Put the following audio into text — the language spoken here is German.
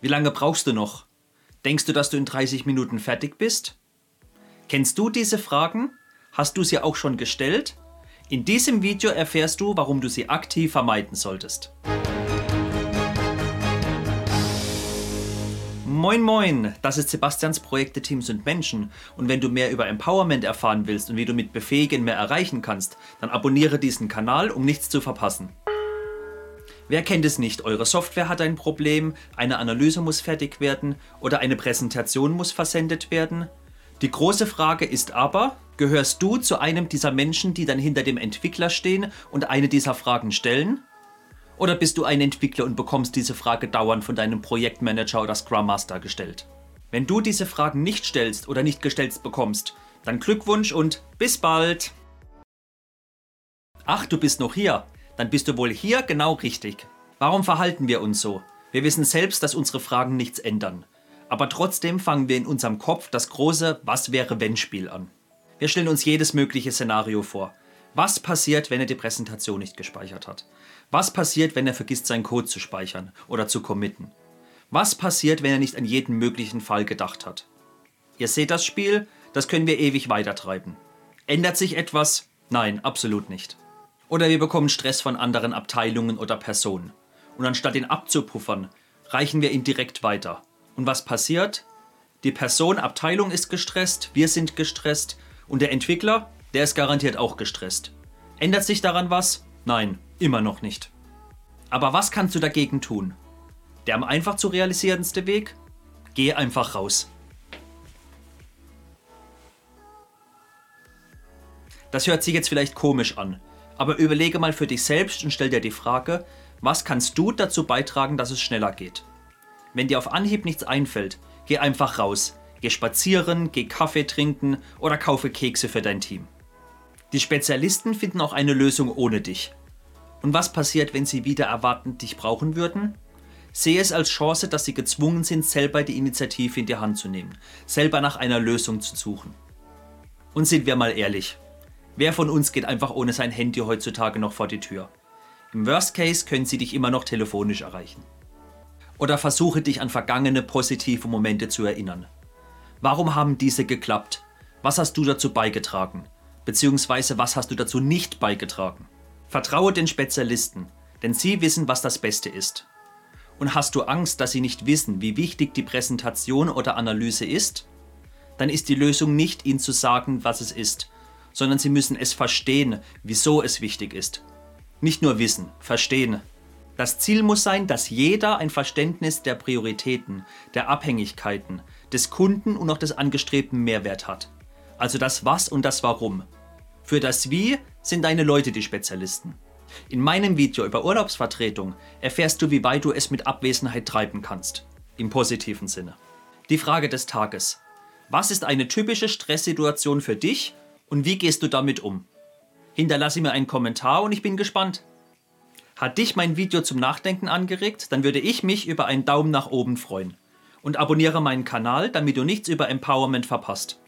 Wie lange brauchst du noch? Denkst du, dass du in 30 Minuten fertig bist? Kennst du diese Fragen? Hast du sie auch schon gestellt? In diesem Video erfährst du, warum du sie aktiv vermeiden solltest. Moin Moin, das ist Sebastians Projekte Teams und Menschen und wenn du mehr über Empowerment erfahren willst und wie du mit Befähigen mehr erreichen kannst, dann abonniere diesen Kanal, um nichts zu verpassen. Wer kennt es nicht? Eure Software hat ein Problem, eine Analyse muss fertig werden oder eine Präsentation muss versendet werden. Die große Frage ist aber, gehörst du zu einem dieser Menschen, die dann hinter dem Entwickler stehen und eine dieser Fragen stellen? Oder bist du ein Entwickler und bekommst diese Frage dauernd von deinem Projektmanager oder Scrum Master gestellt? Wenn du diese Fragen nicht stellst oder nicht gestellt bekommst, dann Glückwunsch und bis bald! Ach, du bist noch hier dann bist du wohl hier genau richtig. Warum verhalten wir uns so? Wir wissen selbst, dass unsere Fragen nichts ändern. Aber trotzdem fangen wir in unserem Kopf das große Was wäre wenn Spiel an. Wir stellen uns jedes mögliche Szenario vor. Was passiert, wenn er die Präsentation nicht gespeichert hat? Was passiert, wenn er vergisst, seinen Code zu speichern oder zu committen? Was passiert, wenn er nicht an jeden möglichen Fall gedacht hat? Ihr seht das Spiel, das können wir ewig weitertreiben. Ändert sich etwas? Nein, absolut nicht. Oder wir bekommen Stress von anderen Abteilungen oder Personen. Und anstatt ihn abzupuffern, reichen wir ihn direkt weiter. Und was passiert? Die Person, Abteilung ist gestresst, wir sind gestresst und der Entwickler, der ist garantiert auch gestresst. Ändert sich daran was? Nein, immer noch nicht. Aber was kannst du dagegen tun? Der am einfach zu realisierendste Weg? Geh einfach raus. Das hört sich jetzt vielleicht komisch an, aber überlege mal für dich selbst und stell dir die Frage, was kannst du dazu beitragen, dass es schneller geht? Wenn dir auf Anhieb nichts einfällt, geh einfach raus. Geh spazieren, geh Kaffee trinken oder kaufe Kekse für dein Team. Die Spezialisten finden auch eine Lösung ohne dich. Und was passiert, wenn sie wieder erwartend dich brauchen würden? Sehe es als Chance, dass sie gezwungen sind, selber die Initiative in die Hand zu nehmen, selber nach einer Lösung zu suchen. Und sind wir mal ehrlich, Wer von uns geht einfach ohne sein Handy heutzutage noch vor die Tür? Im Worst Case können sie dich immer noch telefonisch erreichen. Oder versuche dich an vergangene positive Momente zu erinnern. Warum haben diese geklappt? Was hast du dazu beigetragen? Beziehungsweise was hast du dazu nicht beigetragen? Vertraue den Spezialisten, denn sie wissen, was das Beste ist. Und hast du Angst, dass sie nicht wissen, wie wichtig die Präsentation oder Analyse ist? Dann ist die Lösung nicht, ihnen zu sagen, was es ist, sondern sie müssen es verstehen, wieso es wichtig ist. Nicht nur wissen, verstehen. Das Ziel muss sein, dass jeder ein Verständnis der Prioritäten, der Abhängigkeiten, des Kunden und auch des angestrebten Mehrwert hat. Also das Was und das Warum. Für das Wie sind deine Leute die Spezialisten. In meinem Video über Urlaubsvertretung erfährst du, wie weit du es mit Abwesenheit treiben kannst. Im positiven Sinne. Die Frage des Tages. Was ist eine typische Stresssituation für dich und wie gehst du damit um? Hinterlasse mir einen Kommentar und ich bin gespannt. Hat dich mein Video zum Nachdenken angeregt, dann würde ich mich über einen Daumen nach oben freuen. Und abonniere meinen Kanal, damit du nichts über Empowerment verpasst.